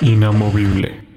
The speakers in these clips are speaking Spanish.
Inamovible.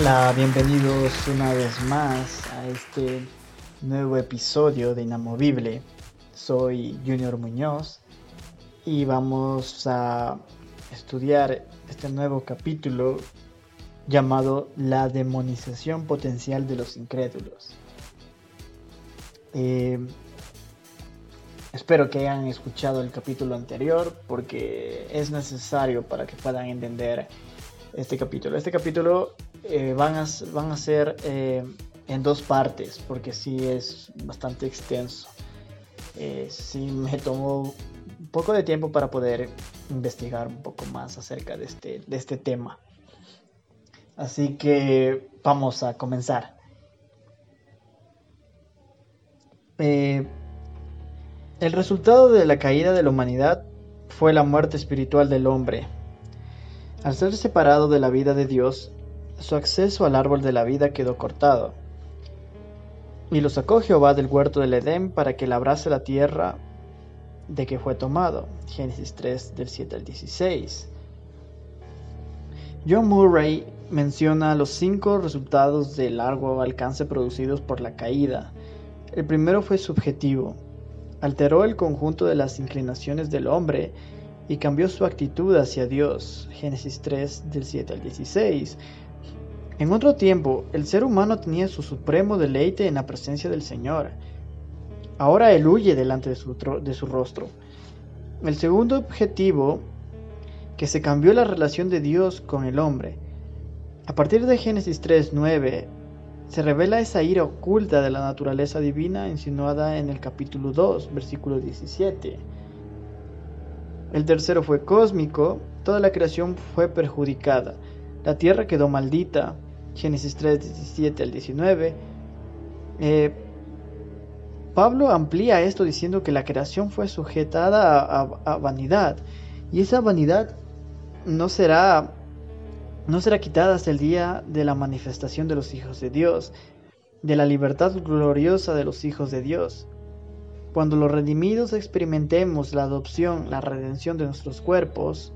Hola, bienvenidos una vez más a este nuevo episodio de Inamovible. Soy Junior Muñoz y vamos a estudiar este nuevo capítulo llamado La demonización potencial de los incrédulos. Eh, espero que hayan escuchado el capítulo anterior porque es necesario para que puedan entender este capítulo. Este capítulo eh, van, a, van a ser eh, en dos partes, porque sí es bastante extenso. Eh, sí me tomó un poco de tiempo para poder investigar un poco más acerca de este, de este tema. Así que vamos a comenzar. el resultado de la caída de la humanidad fue la muerte espiritual del hombre. Al ser separado de la vida de Dios, su acceso al árbol de la vida quedó cortado. Y lo sacó Jehová del huerto del Edén para que labrase la tierra de que fue tomado. Génesis 3 del 7 al 16. John Murray menciona los cinco resultados de largo alcance producidos por la caída. El primero fue subjetivo. Alteró el conjunto de las inclinaciones del hombre y cambió su actitud hacia Dios. Génesis 3 del 7 al 16. En otro tiempo, el ser humano tenía su supremo deleite en la presencia del Señor. Ahora él huye delante de su, de su rostro. El segundo objetivo, que se cambió la relación de Dios con el hombre. A partir de Génesis 3.9, se revela esa ira oculta de la naturaleza divina insinuada en el capítulo 2, versículo 17. El tercero fue cósmico, toda la creación fue perjudicada, la tierra quedó maldita, Génesis 3, 17 al 19. Eh, Pablo amplía esto diciendo que la creación fue sujetada a, vanidad y esa vanidad no será no será quitada hasta el día de la manifestación de los hijos de Dios, de la libertad gloriosa de los hijos de Dios. Cuando los redimidos experimentemos la adopción, la redención de nuestros cuerpos,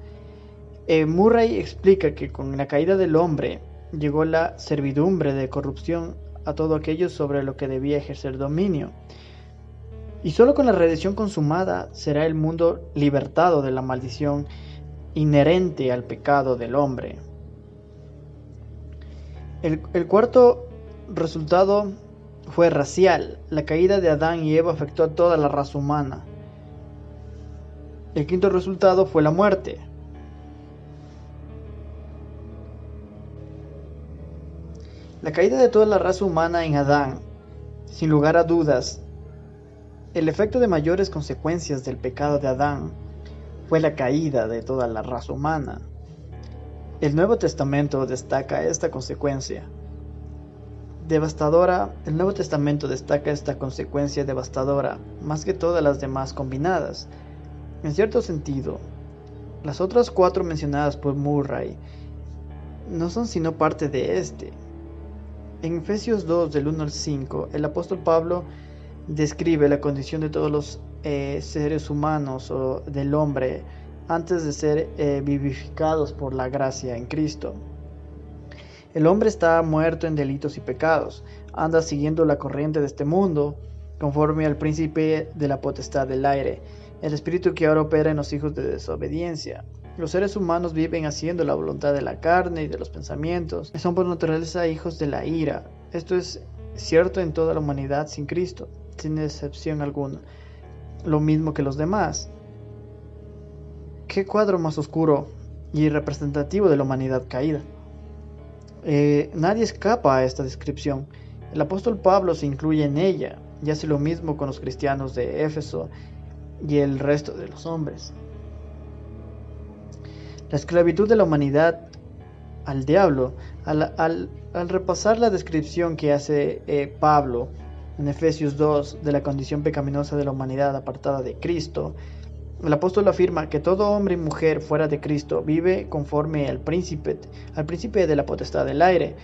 eh, Murray explica que con la caída del hombre, llegó la servidumbre de corrupción a todo aquello sobre lo que debía ejercer dominio. Y solo con la redención consumada será el mundo libertado de la maldición inherente al pecado del hombre. El, el, cuarto resultado fue racial. La caída de Adán y Eva afectó a toda la raza humana. El quinto resultado fue la muerte. La caída de toda la raza humana en Adán, sin lugar a dudas, el efecto de mayores consecuencias del pecado de Adán fue la caída de toda la raza humana. El Nuevo Testamento destaca esta consecuencia. Devastadora, el Nuevo Testamento destaca esta consecuencia devastadora más que todas las demás combinadas. En cierto sentido, las otras cuatro mencionadas por Murray no son sino parte de este. En Efesios 2 del 1 al 5, el apóstol Pablo describe la condición de todos los eh, seres humanos o del hombre antes de ser eh, vivificados por la gracia en Cristo. El hombre está muerto en delitos y pecados, anda siguiendo la corriente de este mundo, conforme al príncipe de la potestad del aire, el espíritu que ahora opera en los hijos de desobediencia los seres humanos viven haciendo la voluntad de la carne y de los pensamientos. Son por naturaleza hijos de la ira. Esto es cierto en toda la humanidad sin Cristo, sin excepción alguna, lo mismo que los demás. ¿Qué cuadro más oscuro y representativo de la humanidad caída? Eh, nadie escapa a esta descripción. El apóstol Pablo se incluye en ella y hace lo mismo con los cristianos de Éfeso y el resto de los hombres. La esclavitud de la humanidad al diablo, al, repasar la descripción que hace eh, Pablo en Efesios 2 de la condición pecaminosa de la humanidad apartada de Cristo, el apóstol afirma que todo hombre y mujer fuera de Cristo vive conforme al príncipe, al príncipe de la potestad del aire,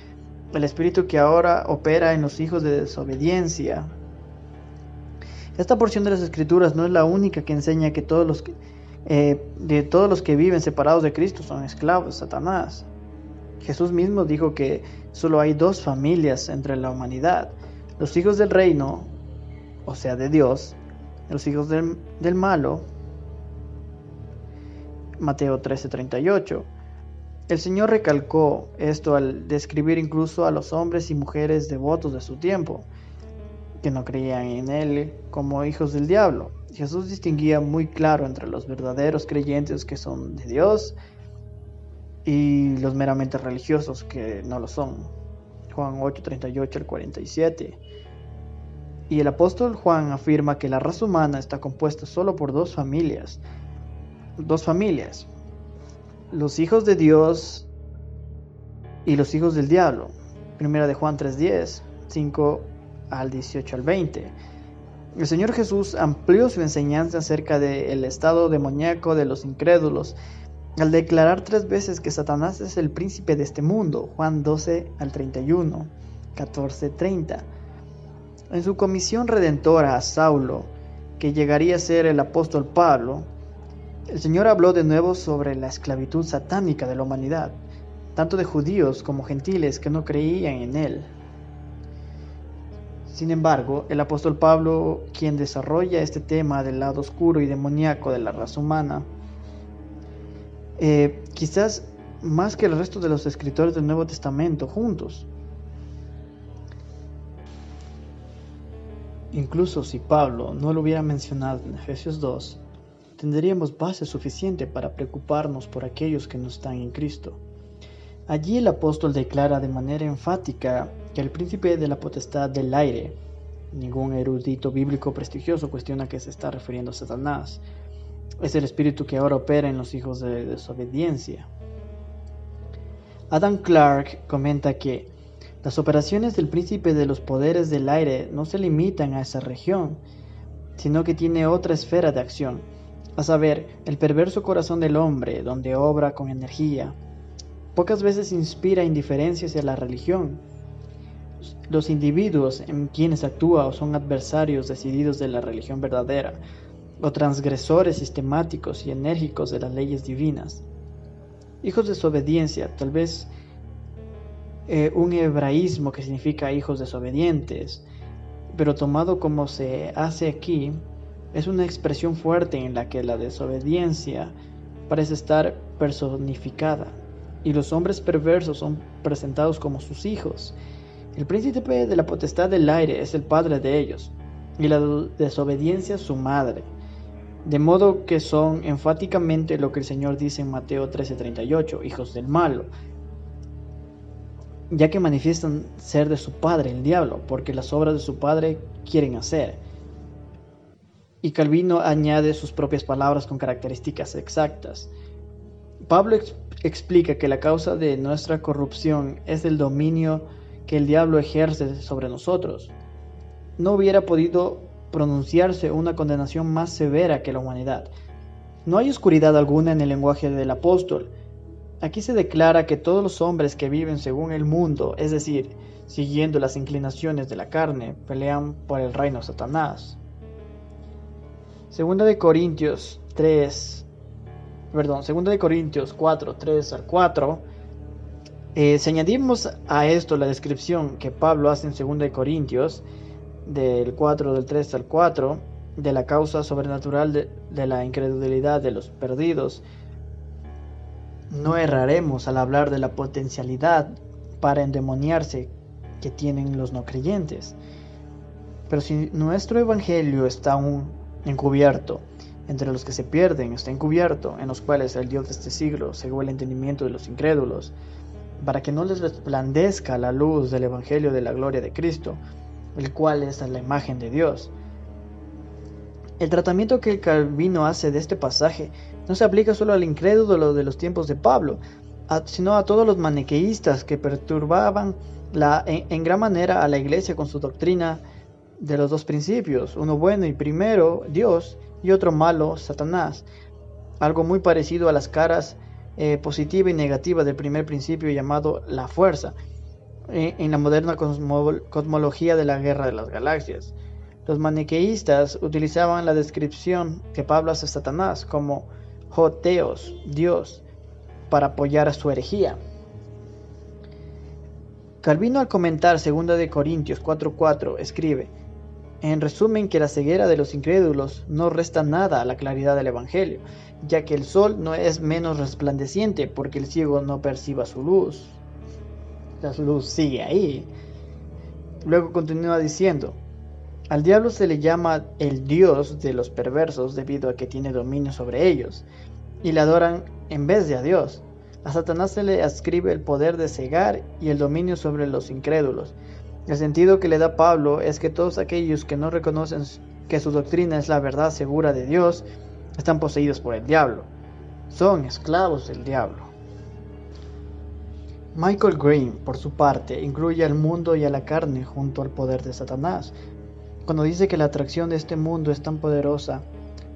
el espíritu que ahora opera en los hijos de desobediencia. Esta porción de las escrituras no es la única que enseña que todos los eh, de todos los que viven separados de Cristo son esclavos de Satanás. Jesús mismo dijo que solo hay dos familias entre la humanidad, los hijos del reino, o sea, de Dios, los hijos del, del malo, Mateo 13:38. El Señor recalcó esto al describir incluso a los hombres y mujeres devotos de su tiempo, que no creían en Él como hijos del diablo. Jesús distinguía muy claro entre los verdaderos creyentes que son de Dios y los meramente religiosos que no lo son. Juan 8:38 al 47. Y el apóstol Juan afirma que la raza humana está compuesta solo por dos familias, dos familias, los hijos de Dios y los hijos del diablo. Primera de Juan 3:10, 5 al 18 al 20. El Señor Jesús amplió su enseñanza acerca del estado demoníaco de los incrédulos al declarar tres veces que Satanás es el príncipe de este mundo, Juan 12 al 31, 14, 30. En su comisión redentora a Saulo, que llegaría a ser el apóstol Pablo, el Señor habló de nuevo sobre la esclavitud satánica de la humanidad, tanto de judíos como gentiles que no creían en Él. Sin embargo, el apóstol Pablo, quien desarrolla este tema del lado oscuro y demoníaco de la raza humana, eh, quizás más que el resto de los escritores del Nuevo Testamento juntos. Incluso si Pablo no lo hubiera mencionado en Efesios 2, tendríamos base suficiente para preocuparnos por aquellos que no están en Cristo. Allí el apóstol declara de manera enfática que el príncipe de la potestad del aire, ningún erudito bíblico prestigioso cuestiona que se está refiriendo a Satanás, es el espíritu que ahora opera en los hijos de desobediencia. Adam Clark comenta que las operaciones del príncipe de los poderes del aire no se limitan a esa región, sino que tiene otra esfera de acción a saber, el perverso corazón del hombre, donde obra con energía, pocas veces inspira indiferencia hacia la religión. Los individuos en quienes actúa o son adversarios decididos de la religión verdadera, o transgresores sistemáticos y enérgicos de las leyes divinas. Hijos de desobediencia, tal vez eh, un hebraísmo que significa hijos desobedientes, pero tomado como se hace aquí, es una expresión fuerte en la que la desobediencia parece estar personificada y los hombres perversos son presentados como sus hijos. El príncipe de la potestad del aire es el padre de ellos y la desobediencia su madre. De modo que son enfáticamente lo que el Señor dice en Mateo 13:38, hijos del malo, ya que manifiestan ser de su padre el diablo, porque las obras de su padre quieren hacer y Calvino añade sus propias palabras con características exactas. Pablo explica que la causa de nuestra corrupción es el dominio que el diablo ejerce sobre nosotros. No hubiera podido pronunciarse una condenación más severa que la humanidad. No hay oscuridad alguna en el lenguaje del apóstol. Aquí se declara que todos los hombres que viven según el mundo, es decir, siguiendo las inclinaciones de la carne, pelean por el reino de Satanás. Segunda de Corintios 3, perdón, segunda de Corintios 4, 3 al 4. Eh, si añadimos a esto la descripción que Pablo hace en segunda de Corintios, del 4 del 3 al 4, de la causa sobrenatural de, de la incredulidad de los perdidos, no erraremos al hablar de la potencialidad para endemoniarse que tienen los no creyentes. Pero si nuestro evangelio está aún encubierto, entre los que se pierden está encubierto, en los cuales el Dios de este siglo cegó el entendimiento de los incrédulos, para que no les resplandezca la luz del evangelio de la gloria de Cristo, el cual es la imagen de Dios. El tratamiento que Calvino hace de este pasaje no se aplica solo al incrédulo de los tiempos de Pablo, sino a todos los maniqueístas que perturbaban la, en, gran manera a la iglesia con su doctrina de los dos principios, uno bueno y primero Dios y otro malo Satanás, algo muy parecido a las caras eh, positiva y negativa del primer principio llamado la fuerza, eh, en la moderna cosmología de la guerra de las galaxias. Los maniqueístas utilizaban la descripción que Pablo hace a Satanás como Joteos, Dios, para apoyar a su herejía. Calvino al comentar 2 de Corintios 4:4 escribe, en resumen que la ceguera de los incrédulos no resta nada a la claridad del Evangelio, ya que el sol no es menos resplandeciente porque el ciego no perciba su luz. La luz sigue ahí. Luego continúa diciendo, al diablo se le llama el dios de los perversos debido a que tiene dominio sobre ellos, y le adoran en vez de a Dios. A Satanás se le ascribe el poder de cegar y el dominio sobre los incrédulos. El sentido que le da Pablo es que todos aquellos que no reconocen que su doctrina es la verdad segura de Dios, están poseídos por el diablo. Son esclavos del diablo. Michael Green, por su parte, incluye al mundo y a la carne junto al poder de Satanás, cuando dice que la atracción de este mundo es tan poderosa,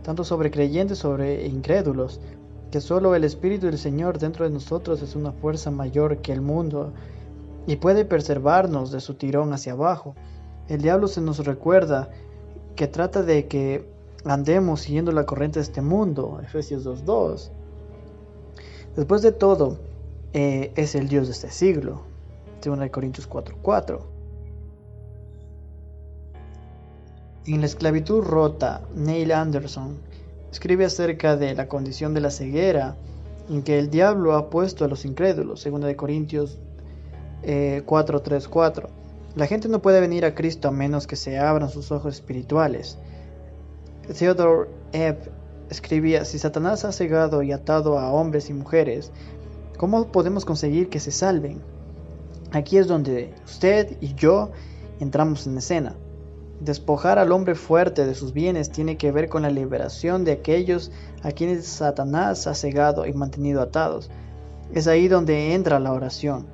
tanto sobre creyentes sobre incrédulos, que solo el Espíritu del Señor dentro de nosotros es una fuerza mayor que el mundo y puede preservarnos de su tirón hacia abajo. El diablo se nos recuerda que trata de que andemos siguiendo la corriente de este mundo, Efesios 2.2. Después de todo, eh, es el Dios de este siglo, 2 Corintios 4.4. En La esclavitud rota, Neil Anderson escribe acerca de la condición de la ceguera en que el diablo ha puesto a los incrédulos, 2 Corintios 4.3.4. Eh, la gente no puede venir a Cristo a menos que se abran sus ojos espirituales. Theodore Epp escribía, si Satanás ha cegado y atado a hombres y mujeres, ¿cómo podemos conseguir que se salven? Aquí es donde usted y yo entramos en escena. Despojar al hombre fuerte de sus bienes tiene que ver con la liberación de aquellos a quienes Satanás ha cegado y mantenido atados. Es ahí donde entra la oración.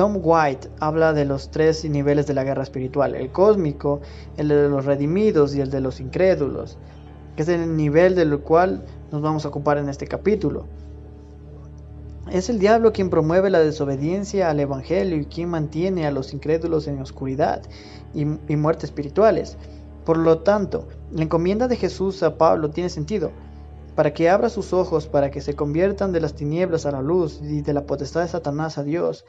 Tom White habla de los tres niveles de la guerra espiritual, el cósmico, el de los redimidos y el de los incrédulos, que es el nivel del cual nos vamos a ocupar en este capítulo. Es el diablo quien promueve la desobediencia al Evangelio y quien mantiene a los incrédulos en oscuridad y, muerte espirituales. Por lo tanto, la encomienda de Jesús a Pablo tiene sentido, para que abra sus ojos, para que se conviertan de las tinieblas a la luz y de la potestad de Satanás a Dios,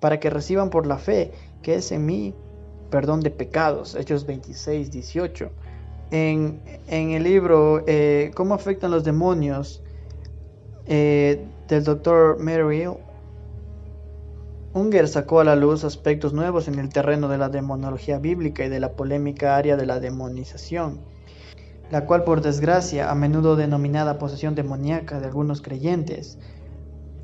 para que reciban por la fe que es en mí perdón de pecados. Hechos 26, 18. En, el libro eh, ¿Cómo afectan los demonios? Eh, del Dr. Merrill, Unger sacó a la luz aspectos nuevos en el terreno de la demonología bíblica y de la polémica área de la demonización, la cual por desgracia a menudo denominada posesión demoníaca de algunos creyentes.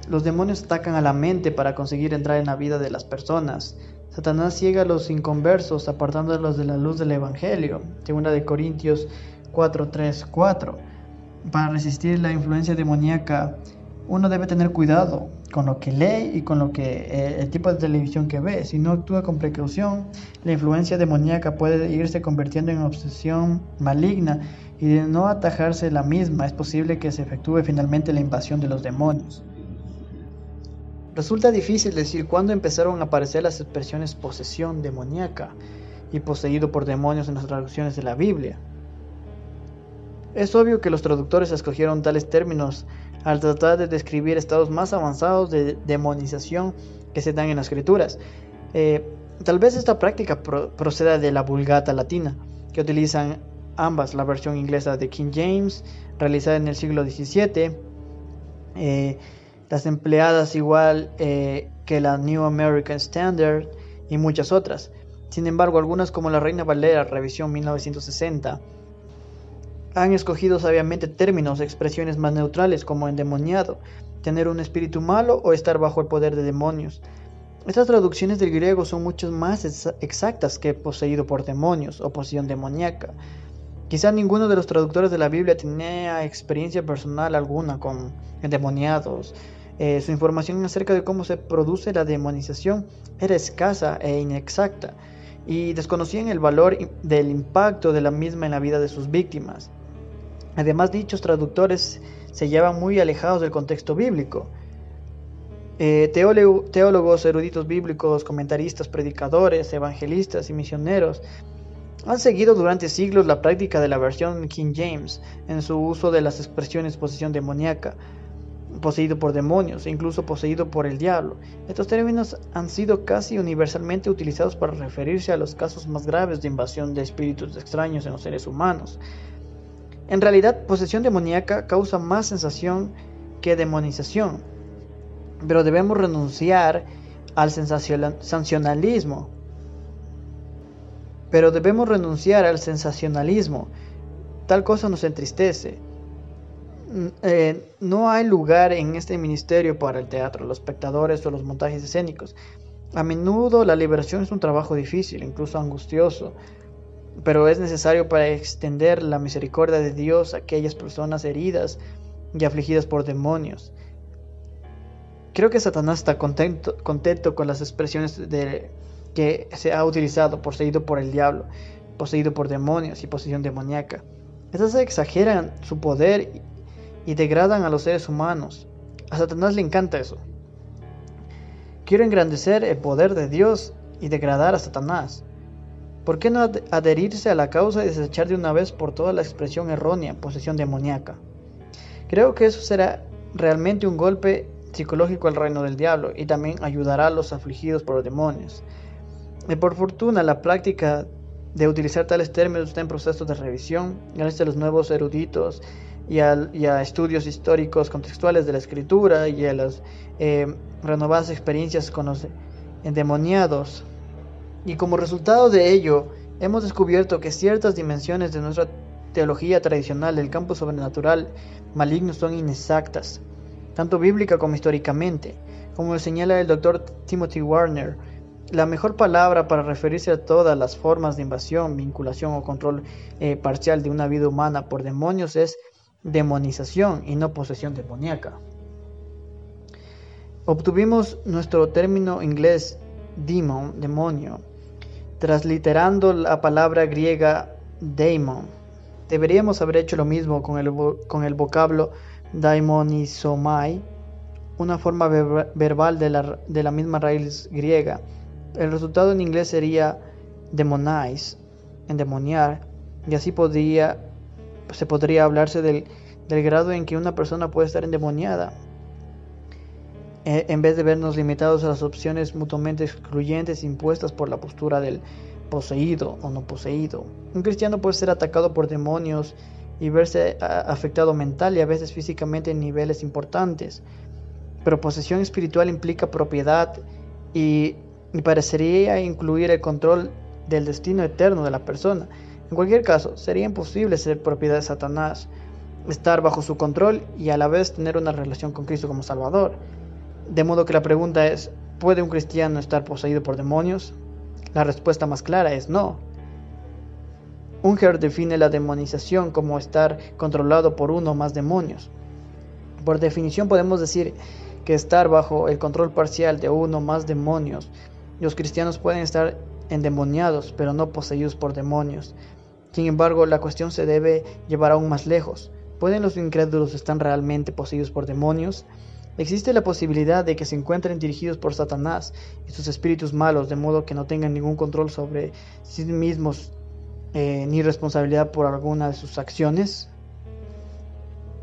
Los demonios atacan a la mente para conseguir entrar en la vida de las personas. Satanás ciega a los inconversos apartándolos de la luz del Evangelio, segunda de Corintios 4, 4. Para resistir la influencia demoníaca uno debe tener cuidado con lo que lee y con lo que eh, el tipo de televisión que ve. Si no actúa con precaución, la influencia demoníaca puede irse convirtiendo en obsesión maligna y de no atajarse la misma es posible que se efectúe finalmente la invasión de los demonios. Resulta difícil decir cuándo empezaron a aparecer las expresiones posesión demoníaca y poseído por demonios en las traducciones de la Biblia. Es obvio que los traductores escogieron tales términos al tratar de describir estados más avanzados de demonización que se dan en las escrituras. Eh, tal vez esta práctica proceda de la vulgata latina, que utilizan ambas, la versión inglesa de King James, realizada en el siglo XVII, las empleadas igual eh, que la New American Standard y muchas otras. Sin embargo, algunas como la Reina Valera, revisión 1960, han escogido sabiamente términos, expresiones más neutrales como endemoniado, tener un espíritu malo o estar bajo el poder de demonios. Estas traducciones del griego son mucho más exactas que poseído por demonios o posesión demoníaca. Quizá ninguno de los traductores de la Biblia tenía experiencia personal alguna con endemoniados. Eh, su información acerca de cómo se produce la demonización era escasa e inexacta y desconocían el valor del impacto de la misma en la vida de sus víctimas. Además, dichos traductores se llevan muy alejados del contexto bíblico. Eh, teólogos, eruditos bíblicos, comentaristas, predicadores, evangelistas y misioneros han seguido durante siglos la práctica de la versión King James en su uso de las expresiones posesión demoníaca, poseído por demonios e incluso poseído por el diablo. Estos términos han sido casi universalmente utilizados para referirse a los casos más graves de invasión de espíritus extraños en los seres humanos. En realidad, posesión demoníaca causa más sensación que demonización, pero debemos renunciar al sensacionalismo. Pero debemos renunciar al sensacionalismo. Tal cosa nos entristece. Eh, no hay lugar en este ministerio para el teatro, los espectadores o los montajes escénicos. A menudo la liberación es un trabajo difícil, incluso angustioso pero es necesario para extender la misericordia de Dios a aquellas personas heridas y afligidas por demonios. Creo que Satanás está contento, con las expresiones de, que se ha utilizado, poseído por el diablo, poseído por demonios y posesión demoníaca. Estas exageran su poder y degradan a los seres humanos. A Satanás le encanta eso. Quiero engrandecer el poder de Dios y degradar a Satanás. ¿Por qué no adherirse a la causa y desechar de una vez por todas la expresión errónea, posesión demoníaca? Creo que eso será realmente un golpe psicológico al reino del diablo y también ayudará a los afligidos por los demonios. Y por fortuna, la práctica de utilizar tales términos está en proceso de revisión gracias a los nuevos eruditos y a, estudios históricos contextuales de la escritura y a las eh, renovadas experiencias con los endemoniados y como resultado de ello, hemos descubierto que ciertas dimensiones de nuestra teología tradicional del campo sobrenatural maligno son inexactas, tanto bíblica como históricamente. Como señala el doctor Timothy Warner, la mejor palabra para referirse a todas las formas de invasión, vinculación o control eh, parcial de una vida humana por demonios es demonización y no posesión demoníaca. Obtuvimos nuestro término inglés demon, demonio, transliterando la palabra griega daimon. Deberíamos haber hecho lo mismo con el, con el vocablo daimonizomai, una forma verbal de la, de la, misma raíz griega. El resultado en inglés sería demonize, endemoniar, y así podría, se podría hablarse del, del grado en que una persona puede estar endemoniada. Eh, en vez de vernos limitados a las opciones mutuamente excluyentes impuestas por la postura del poseído o no poseído. Un cristiano puede ser atacado por demonios y verse afectado mental y a veces físicamente en niveles importantes. Pero posesión espiritual implica propiedad y, y parecería incluir el control del destino eterno de la persona. En cualquier caso, sería imposible ser propiedad de Satanás, estar bajo su control y a la vez tener una relación con Cristo como Salvador. De modo que la pregunta es, ¿puede un cristiano estar poseído por demonios? La respuesta más clara es no. Unger define la demonización como estar controlado por uno o más demonios. Por definición podemos decir que estar bajo el control parcial de uno o más demonios. Los cristianos pueden estar endemoniados, pero no poseídos por demonios. Sin embargo, la cuestión se debe llevar aún más lejos. ¿Pueden los incrédulos estar realmente poseídos por demonios? Existe la posibilidad de que se encuentren dirigidos por Satanás y sus espíritus malos, de modo que no tengan ningún control sobre sí mismos eh, ni responsabilidad por alguna de sus acciones.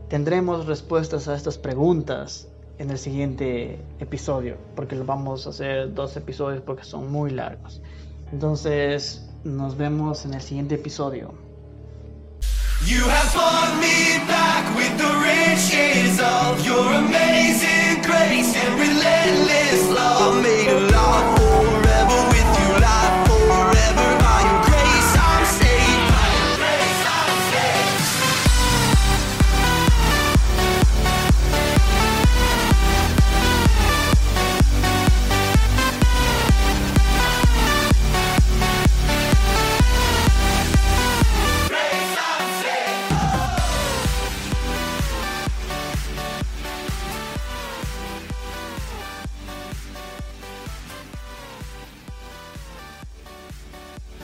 Tendremos respuestas a estas preguntas en el siguiente episodio, porque lo vamos a hacer dos episodios porque son muy largos. Entonces, nos vemos en el siguiente episodio.